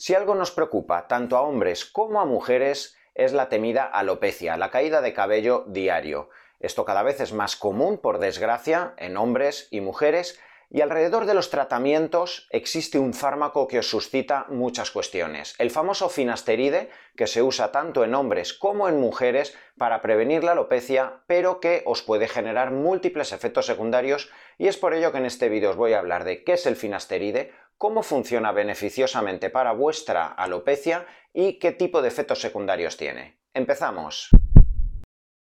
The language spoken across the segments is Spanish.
Si algo nos preocupa tanto a hombres como a mujeres es la temida alopecia, la caída de cabello diario. Esto cada vez es más común, por desgracia, en hombres y mujeres, y alrededor de los tratamientos existe un fármaco que os suscita muchas cuestiones. El famoso finasteride, que se usa tanto en hombres como en mujeres para prevenir la alopecia, pero que os puede generar múltiples efectos secundarios y es por ello que en este vídeo os voy a hablar de qué es el finasteride, cómo funciona beneficiosamente para vuestra alopecia y qué tipo de efectos secundarios tiene. Empezamos.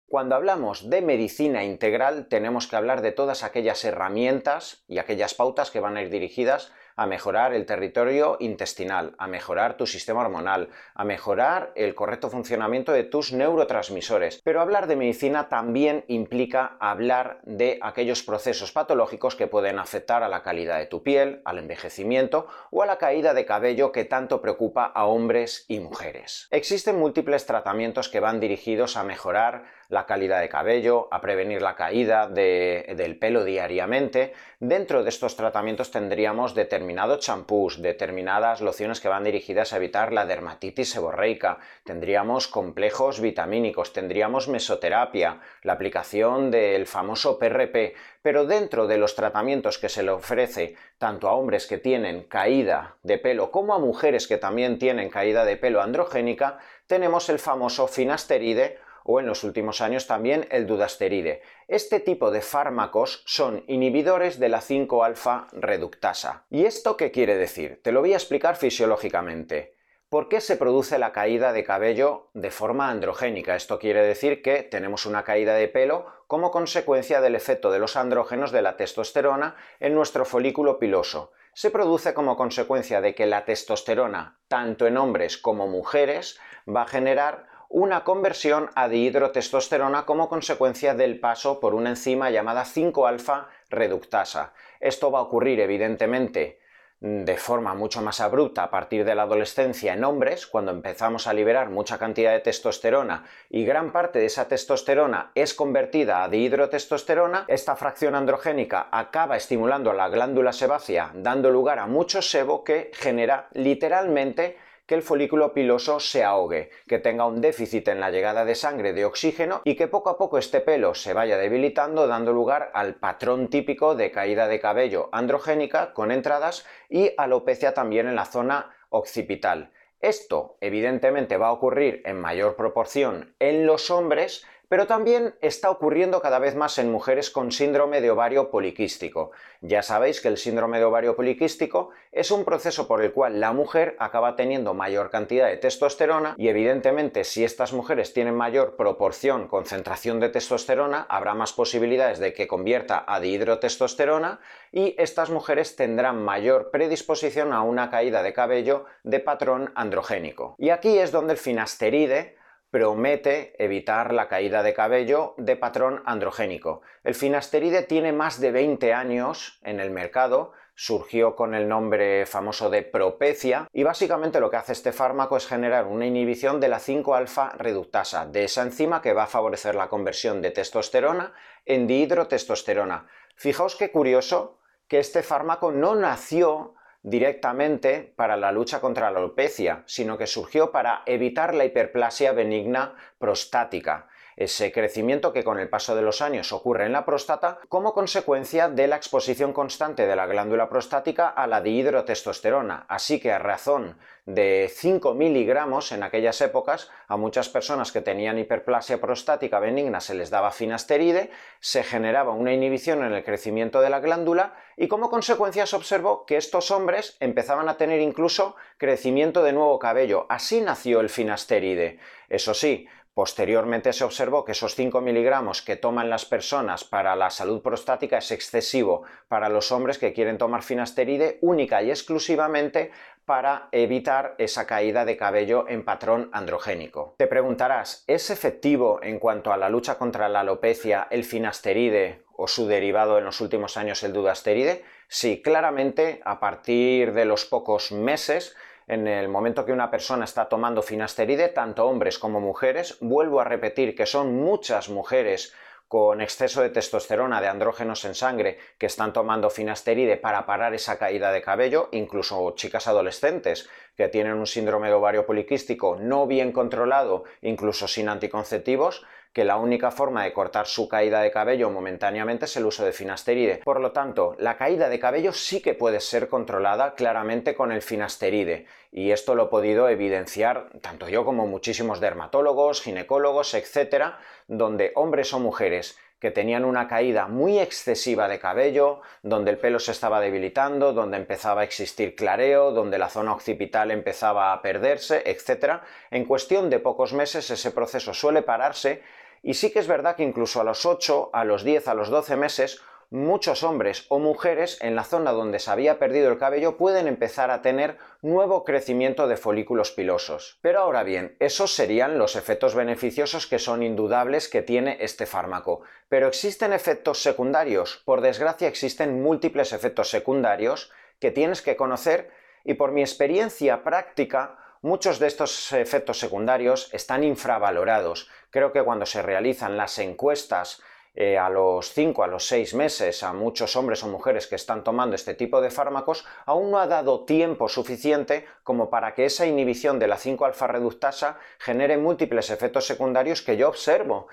Cuando hablamos de medicina integral tenemos que hablar de todas aquellas herramientas y aquellas pautas que van a ir dirigidas a mejorar el territorio intestinal, a mejorar tu sistema hormonal, a mejorar el correcto funcionamiento de tus neurotransmisores. Pero hablar de medicina también implica hablar de aquellos procesos patológicos que pueden afectar a la calidad de tu piel, al envejecimiento o a la caída de cabello que tanto preocupa a hombres y mujeres. Existen múltiples tratamientos que van dirigidos a mejorar la calidad de cabello, a prevenir la caída del pelo diariamente. Dentro de estos tratamientos tendríamos determinados champús, determinadas lociones que van dirigidas a evitar la dermatitis seborreica, tendríamos complejos vitamínicos, tendríamos mesoterapia, la aplicación del famoso PRP, pero dentro de los tratamientos que se le ofrece tanto a hombres que tienen caída de pelo como a mujeres que también tienen caída de pelo androgénica, tenemos el famoso finasteride o en los últimos años también el dudasteride. Este tipo de fármacos son inhibidores de la 5-alfa reductasa. ¿Y esto qué quiere decir? Te lo voy a explicar fisiológicamente. ¿Por qué se produce la caída de cabello de forma androgénica? Esto quiere decir que tenemos una caída de pelo como consecuencia del efecto de los andrógenos de la testosterona en nuestro folículo piloso. Se produce como consecuencia de que la testosterona, tanto en hombres como mujeres, va a generar una conversión a dihidrotestosterona como consecuencia del paso por una enzima llamada 5-alfa reductasa. Esto va a ocurrir evidentemente de forma mucho más abrupta a partir de la adolescencia en hombres, cuando empezamos a liberar mucha cantidad de testosterona y gran parte de esa testosterona es convertida a dihidrotestosterona, esta fracción androgénica acaba estimulando la glándula sebácea, dando lugar a mucho sebo que genera literalmente que el folículo piloso se ahogue, que tenga un déficit en la llegada de sangre de oxígeno y que poco a poco este pelo se vaya debilitando dando lugar al patrón típico de caída de cabello androgénica con entradas y alopecia también en la zona occipital. Esto evidentemente va a ocurrir en mayor proporción en los hombres, pero también está ocurriendo cada vez más en mujeres con síndrome de ovario poliquístico. Ya sabéis que el síndrome de ovario poliquístico es un proceso por el cual la mujer acaba teniendo mayor cantidad de testosterona y evidentemente si estas mujeres tienen mayor proporción, concentración de testosterona, habrá más posibilidades de que convierta a dihidrotestosterona y estas mujeres tendrán mayor predisposición a una caída de cabello de patrón androgénico. Y aquí es donde el finasteride promete evitar la caída de cabello de patrón androgénico. El finasteride tiene más de 20 años en el mercado, surgió con el nombre famoso de propecia y básicamente lo que hace este fármaco es generar una inhibición de la 5-alfa reductasa, de esa enzima que va a favorecer la conversión de testosterona en dihidrotestosterona. Fijaos qué curioso que este fármaco no nació directamente para la lucha contra la alopecia, sino que surgió para evitar la hiperplasia benigna prostática, ese crecimiento que con el paso de los años ocurre en la próstata como consecuencia de la exposición constante de la glándula prostática a la dihidrotestosterona. Así que a razón de 5 miligramos en aquellas épocas, a muchas personas que tenían hiperplasia prostática benigna se les daba finasteride, se generaba una inhibición en el crecimiento de la glándula y como consecuencia se observó que estos hombres empezaban a tener incluso crecimiento de nuevo cabello. Así nació el finasteride. Eso sí, Posteriormente se observó que esos 5 miligramos que toman las personas para la salud prostática es excesivo para los hombres que quieren tomar finasteride única y exclusivamente para evitar esa caída de cabello en patrón androgénico. Te preguntarás, ¿es efectivo en cuanto a la lucha contra la alopecia el finasteride o su derivado en los últimos años el dudasteride? Sí, claramente a partir de los pocos meses en el momento que una persona está tomando finasteride, tanto hombres como mujeres, vuelvo a repetir que son muchas mujeres con exceso de testosterona, de andrógenos en sangre, que están tomando finasteride para parar esa caída de cabello, incluso chicas adolescentes que tienen un síndrome de ovario poliquístico no bien controlado, incluso sin anticonceptivos, que la única forma de cortar su caída de cabello momentáneamente es el uso de finasteride. Por lo tanto, la caída de cabello sí que puede ser controlada claramente con el finasteride, y esto lo he podido evidenciar tanto yo como muchísimos dermatólogos, ginecólogos, etcétera, donde hombres o mujeres que tenían una caída muy excesiva de cabello, donde el pelo se estaba debilitando, donde empezaba a existir clareo, donde la zona occipital empezaba a perderse, etc. En cuestión de pocos meses ese proceso suele pararse y sí que es verdad que incluso a los 8, a los 10, a los 12 meses muchos hombres o mujeres en la zona donde se había perdido el cabello pueden empezar a tener nuevo crecimiento de folículos pilosos. Pero ahora bien, esos serían los efectos beneficiosos que son indudables que tiene este fármaco. Pero existen efectos secundarios. Por desgracia existen múltiples efectos secundarios que tienes que conocer y por mi experiencia práctica Muchos de estos efectos secundarios están infravalorados. Creo que cuando se realizan las encuestas eh, a los 5, a los 6 meses a muchos hombres o mujeres que están tomando este tipo de fármacos, aún no ha dado tiempo suficiente como para que esa inhibición de la 5-alfa reductasa genere múltiples efectos secundarios que yo observo,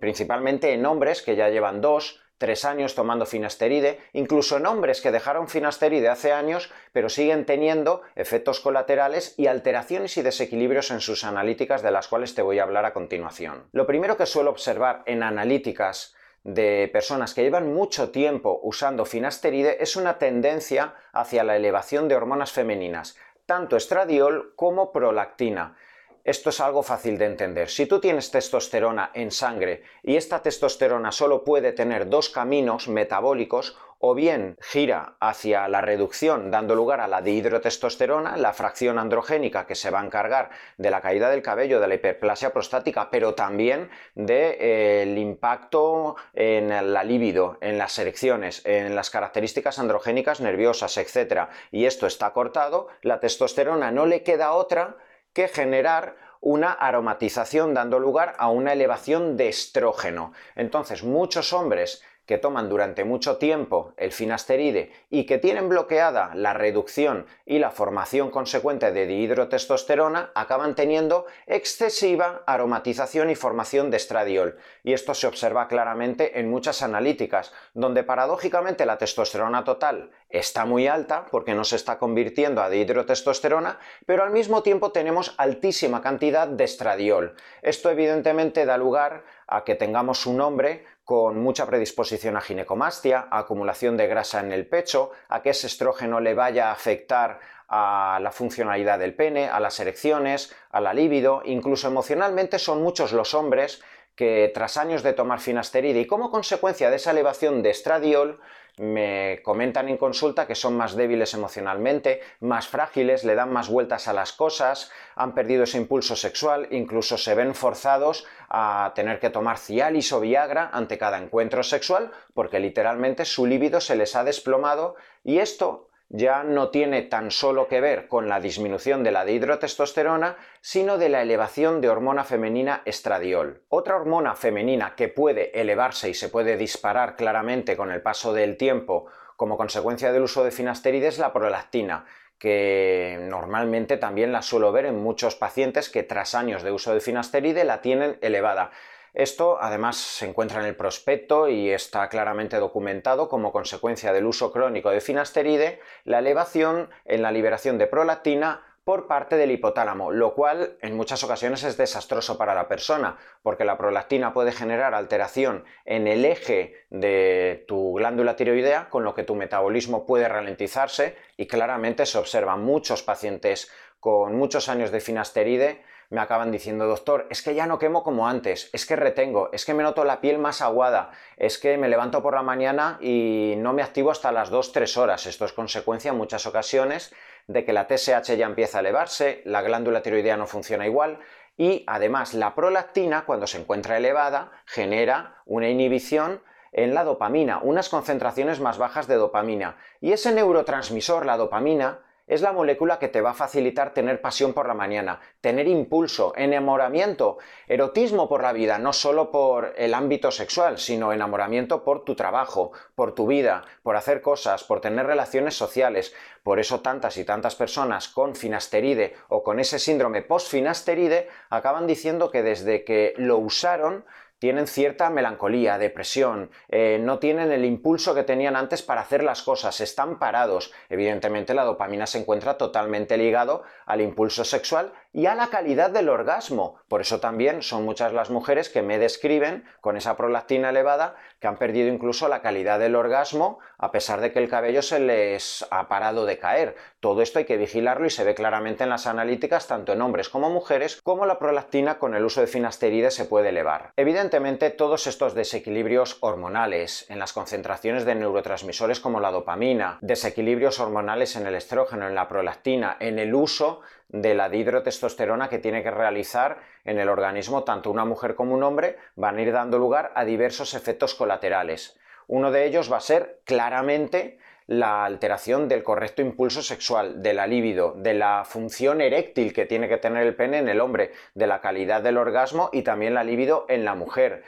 principalmente en hombres que ya llevan 2, tres años tomando finasteride, incluso en hombres que dejaron finasteride hace años, pero siguen teniendo efectos colaterales y alteraciones y desequilibrios en sus analíticas de las cuales te voy a hablar a continuación. Lo primero que suelo observar en analíticas de personas que llevan mucho tiempo usando finasteride es una tendencia hacia la elevación de hormonas femeninas, tanto estradiol como prolactina. Esto es algo fácil de entender. Si tú tienes testosterona en sangre y esta testosterona solo puede tener dos caminos metabólicos, o bien gira hacia la reducción dando lugar a la dihidrotestosterona, la fracción androgénica que se va a encargar de la caída del cabello, de la hiperplasia prostática, pero también del eh, impacto en la libido, en las erecciones, en las características androgénicas nerviosas, etc. Y esto está cortado, la testosterona no le queda otra que generar una aromatización dando lugar a una elevación de estrógeno. Entonces, muchos hombres que toman durante mucho tiempo el finasteride y que tienen bloqueada la reducción y la formación consecuente de dihidrotestosterona acaban teniendo excesiva aromatización y formación de estradiol. Y esto se observa claramente en muchas analíticas, donde paradójicamente la testosterona total está muy alta porque no se está convirtiendo a dihidrotestosterona, pero al mismo tiempo tenemos altísima cantidad de estradiol. Esto evidentemente da lugar a que tengamos un hombre con mucha predisposición a ginecomastia, a acumulación de grasa en el pecho, a que ese estrógeno le vaya a afectar a la funcionalidad del pene, a las erecciones, a la libido, incluso emocionalmente son muchos los hombres que tras años de tomar finasteride y como consecuencia de esa elevación de estradiol me comentan en consulta que son más débiles emocionalmente, más frágiles, le dan más vueltas a las cosas, han perdido ese impulso sexual, incluso se ven forzados a tener que tomar Cialis o Viagra ante cada encuentro sexual porque literalmente su líbido se les ha desplomado y esto ya no tiene tan solo que ver con la disminución de la dihidrotestosterona, sino de la elevación de hormona femenina estradiol. Otra hormona femenina que puede elevarse y se puede disparar claramente con el paso del tiempo como consecuencia del uso de finasteride es la prolactina, que normalmente también la suelo ver en muchos pacientes que tras años de uso de finasteride la tienen elevada. Esto además se encuentra en el prospecto y está claramente documentado como consecuencia del uso crónico de finasteride la elevación en la liberación de prolactina por parte del hipotálamo, lo cual en muchas ocasiones es desastroso para la persona, porque la prolactina puede generar alteración en el eje de tu glándula tiroidea, con lo que tu metabolismo puede ralentizarse y claramente se observan muchos pacientes con muchos años de finasteride me acaban diciendo, doctor, es que ya no quemo como antes, es que retengo, es que me noto la piel más aguada, es que me levanto por la mañana y no me activo hasta las 2-3 horas. Esto es consecuencia en muchas ocasiones de que la TSH ya empieza a elevarse, la glándula tiroidea no funciona igual y además la prolactina, cuando se encuentra elevada, genera una inhibición en la dopamina, unas concentraciones más bajas de dopamina. Y ese neurotransmisor, la dopamina, es la molécula que te va a facilitar tener pasión por la mañana, tener impulso, enamoramiento, erotismo por la vida, no solo por el ámbito sexual, sino enamoramiento por tu trabajo, por tu vida, por hacer cosas, por tener relaciones sociales. Por eso tantas y tantas personas con finasteride o con ese síndrome post-finasteride acaban diciendo que desde que lo usaron tienen cierta melancolía, depresión, eh, no tienen el impulso que tenían antes para hacer las cosas, están parados. Evidentemente la dopamina se encuentra totalmente ligado al impulso sexual y a la calidad del orgasmo. Por eso también son muchas las mujeres que me describen con esa prolactina elevada que han perdido incluso la calidad del orgasmo a pesar de que el cabello se les ha parado de caer. Todo esto hay que vigilarlo y se ve claramente en las analíticas tanto en hombres como mujeres como la prolactina con el uso de finasteride se puede elevar. Evidentemente todos estos desequilibrios hormonales en las concentraciones de neurotransmisores como la dopamina, desequilibrios hormonales en el estrógeno, en la prolactina, en el uso de la dihidrotestosterona que tiene que realizar en el organismo tanto una mujer como un hombre van a ir dando lugar a diversos efectos colaterales. Uno de ellos va a ser claramente la alteración del correcto impulso sexual, de la libido, de la función eréctil que tiene que tener el pene en el hombre, de la calidad del orgasmo y también la libido en la mujer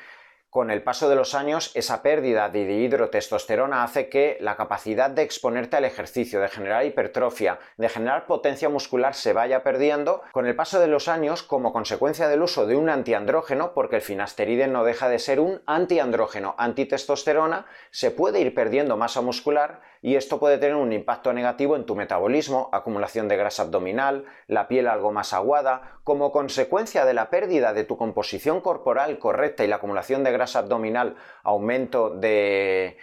con el paso de los años, esa pérdida de dihidrotestosterona hace que la capacidad de exponerte al ejercicio, de generar hipertrofia, de generar potencia muscular se vaya perdiendo. Con el paso de los años como consecuencia del uso de un antiandrógeno, porque el finasteride no deja de ser un antiandrógeno, antitestosterona, se puede ir perdiendo masa muscular y esto puede tener un impacto negativo en tu metabolismo, acumulación de grasa abdominal, la piel algo más aguada, como consecuencia de la pérdida de tu composición corporal correcta y la acumulación de grasa abdominal, aumento de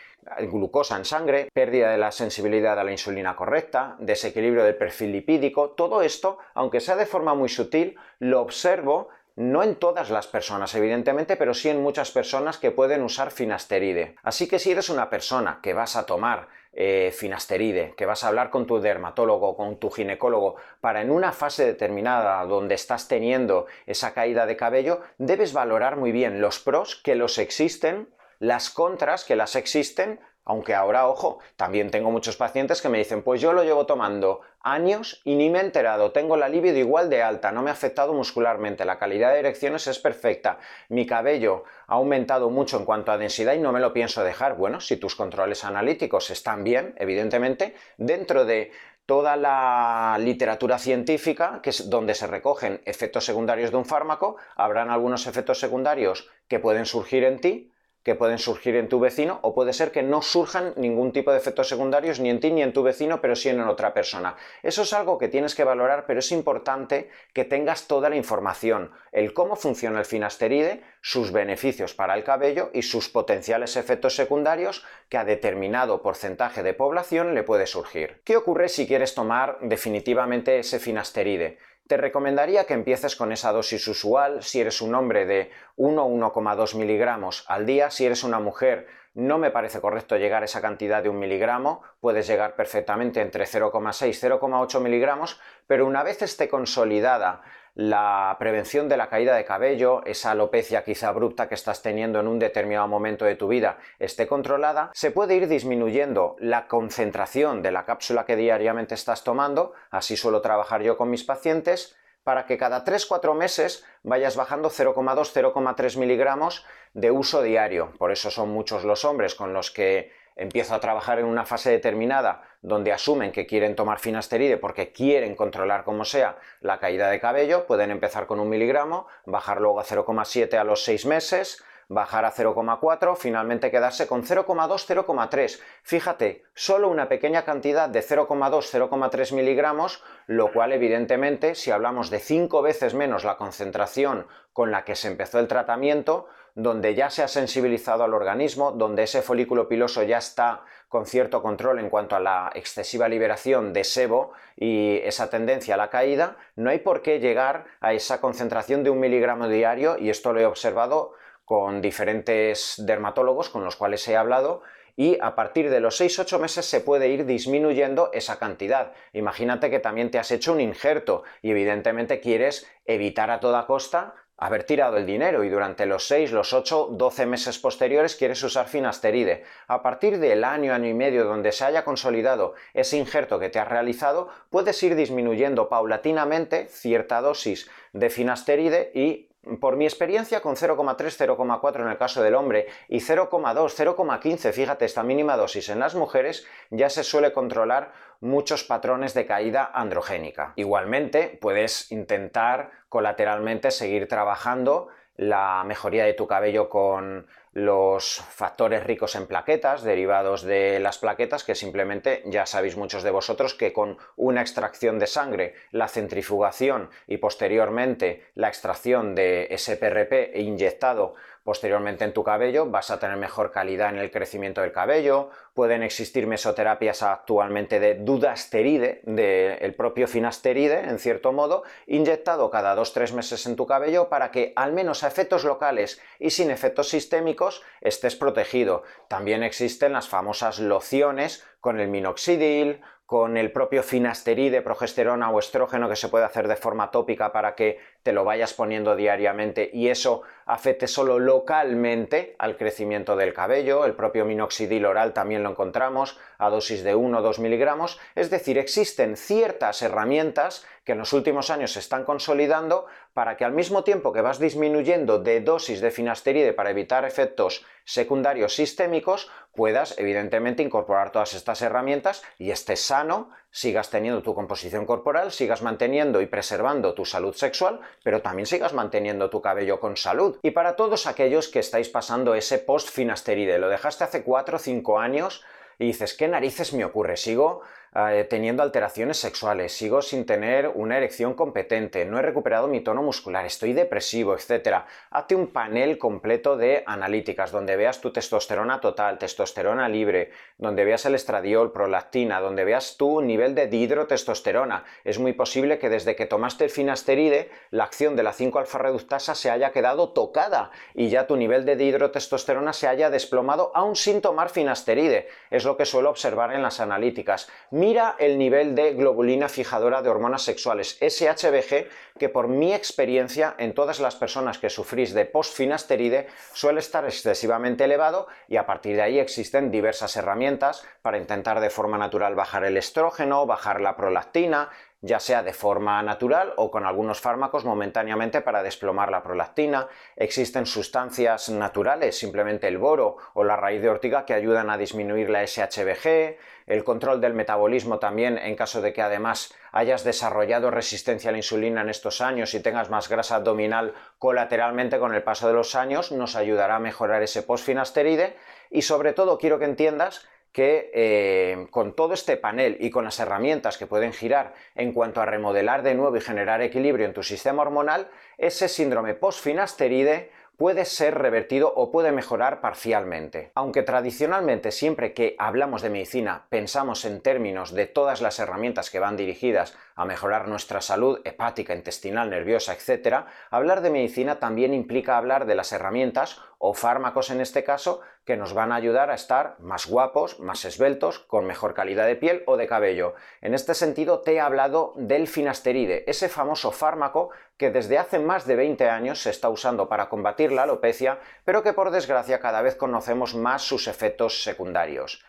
glucosa en sangre, pérdida de la sensibilidad a la insulina correcta, desequilibrio del perfil lipídico, todo esto, aunque sea de forma muy sutil, lo observo no en todas las personas, evidentemente, pero sí en muchas personas que pueden usar finasteride. Así que si eres una persona que vas a tomar eh, finasteride, que vas a hablar con tu dermatólogo, con tu ginecólogo, para en una fase determinada donde estás teniendo esa caída de cabello, debes valorar muy bien los pros que los existen, las contras que las existen, aunque ahora, ojo, también tengo muchos pacientes que me dicen, pues yo lo llevo tomando años y ni me he enterado, tengo la libido igual de alta, no me ha afectado muscularmente, la calidad de erecciones es perfecta, mi cabello ha aumentado mucho en cuanto a densidad y no me lo pienso dejar. Bueno, si tus controles analíticos están bien, evidentemente, dentro de toda la literatura científica, que es donde se recogen efectos secundarios de un fármaco, habrán algunos efectos secundarios que pueden surgir en ti, que pueden surgir en tu vecino o puede ser que no surjan ningún tipo de efectos secundarios ni en ti ni en tu vecino, pero sí en otra persona. Eso es algo que tienes que valorar, pero es importante que tengas toda la información, el cómo funciona el finasteride, sus beneficios para el cabello y sus potenciales efectos secundarios que a determinado porcentaje de población le puede surgir. ¿Qué ocurre si quieres tomar definitivamente ese finasteride? Te recomendaría que empieces con esa dosis usual. Si eres un hombre de 1 1,2 miligramos al día, si eres una mujer no me parece correcto llegar a esa cantidad de un miligramo, puedes llegar perfectamente entre 0,6 y 0,8 miligramos, pero una vez esté consolidada la prevención de la caída de cabello, esa alopecia quizá abrupta que estás teniendo en un determinado momento de tu vida esté controlada, se puede ir disminuyendo la concentración de la cápsula que diariamente estás tomando, así suelo trabajar yo con mis pacientes, para que cada 3-4 meses vayas bajando 0,2-0,3 miligramos de uso diario. Por eso son muchos los hombres con los que empiezo a trabajar en una fase determinada donde asumen que quieren tomar finasteride porque quieren controlar como sea la caída de cabello, pueden empezar con un miligramo, bajar luego a 0,7 a los 6 meses, bajar a 0,4, finalmente quedarse con 0,2, 0,3. Fíjate, solo una pequeña cantidad de 0,2, 0,3 miligramos, lo cual evidentemente, si hablamos de 5 veces menos la concentración con la que se empezó el tratamiento, donde ya se ha sensibilizado al organismo, donde ese folículo piloso ya está con cierto control en cuanto a la excesiva liberación de sebo y esa tendencia a la caída, no hay por qué llegar a esa concentración de un miligramo diario y esto lo he observado con diferentes dermatólogos con los cuales he hablado y a partir de los 6-8 meses se puede ir disminuyendo esa cantidad. Imagínate que también te has hecho un injerto y evidentemente quieres evitar a toda costa haber tirado el dinero y durante los 6, los 8, 12 meses posteriores quieres usar finasteride. A partir del año, año y medio donde se haya consolidado ese injerto que te has realizado, puedes ir disminuyendo paulatinamente cierta dosis de finasteride y por mi experiencia con 0,3, 0,4 en el caso del hombre y 0,2, 0,15, fíjate, esta mínima dosis en las mujeres ya se suele controlar muchos patrones de caída androgénica. Igualmente, puedes intentar colateralmente seguir trabajando la mejoría de tu cabello con los factores ricos en plaquetas, derivados de las plaquetas, que simplemente ya sabéis muchos de vosotros que con una extracción de sangre, la centrifugación y posteriormente la extracción de SPRP inyectado posteriormente en tu cabello, vas a tener mejor calidad en el crecimiento del cabello, pueden existir mesoterapias actualmente de dudasteride, del propio finasteride, en cierto modo, inyectado cada 2-3 meses en tu cabello para que al menos a efectos locales y sin efectos sistémicos estés protegido. También existen las famosas lociones con el minoxidil, con el propio finasteride, progesterona o estrógeno que se puede hacer de forma tópica para que te lo vayas poniendo diariamente y eso afecte solo localmente al crecimiento del cabello. El propio minoxidil oral también lo encontramos a dosis de 1 o 2 miligramos. Es decir, existen ciertas herramientas que en los últimos años se están consolidando para que al mismo tiempo que vas disminuyendo de dosis de finasteride para evitar efectos secundarios sistémicos, puedas evidentemente incorporar todas estas herramientas y estés sano, sigas teniendo tu composición corporal, sigas manteniendo y preservando tu salud sexual, pero también sigas manteniendo tu cabello con salud. Y para todos aquellos que estáis pasando ese post-finasteride, lo dejaste hace 4 o 5 años, y dices, ¿qué narices me ocurre? Sigo eh, teniendo alteraciones sexuales, sigo sin tener una erección competente, no he recuperado mi tono muscular, estoy depresivo, etc. Hazte un panel completo de analíticas donde veas tu testosterona total, testosterona libre, donde veas el estradiol, prolactina, donde veas tu nivel de dihidrotestosterona. Es muy posible que desde que tomaste el finasteride, la acción de la 5-alfa reductasa se haya quedado tocada y ya tu nivel de dihidrotestosterona se haya desplomado aún sin tomar finasteride. Es lo que suelo observar en las analíticas. Mira el nivel de globulina fijadora de hormonas sexuales, SHBG, que por mi experiencia en todas las personas que sufrís de postfinasteride suele estar excesivamente elevado y a partir de ahí existen diversas herramientas para intentar de forma natural bajar el estrógeno, bajar la prolactina, ya sea de forma natural o con algunos fármacos momentáneamente para desplomar la prolactina. Existen sustancias naturales, simplemente el boro o la raíz de ortiga que ayudan a disminuir la SHBG, el control del metabolismo también en caso de que además hayas desarrollado resistencia a la insulina en estos años y tengas más grasa abdominal colateralmente con el paso de los años, nos ayudará a mejorar ese postfinasteride y sobre todo quiero que entiendas que eh, con todo este panel y con las herramientas que pueden girar en cuanto a remodelar de nuevo y generar equilibrio en tu sistema hormonal, ese síndrome postfinasteride puede ser revertido o puede mejorar parcialmente. Aunque tradicionalmente siempre que hablamos de medicina pensamos en términos de todas las herramientas que van dirigidas a mejorar nuestra salud hepática, intestinal, nerviosa, etc., hablar de medicina también implica hablar de las herramientas o fármacos en este caso que nos van a ayudar a estar más guapos, más esbeltos, con mejor calidad de piel o de cabello. En este sentido te he hablado del finasteride, ese famoso fármaco que desde hace más de 20 años se está usando para combatir la alopecia, pero que por desgracia cada vez conocemos más sus efectos secundarios.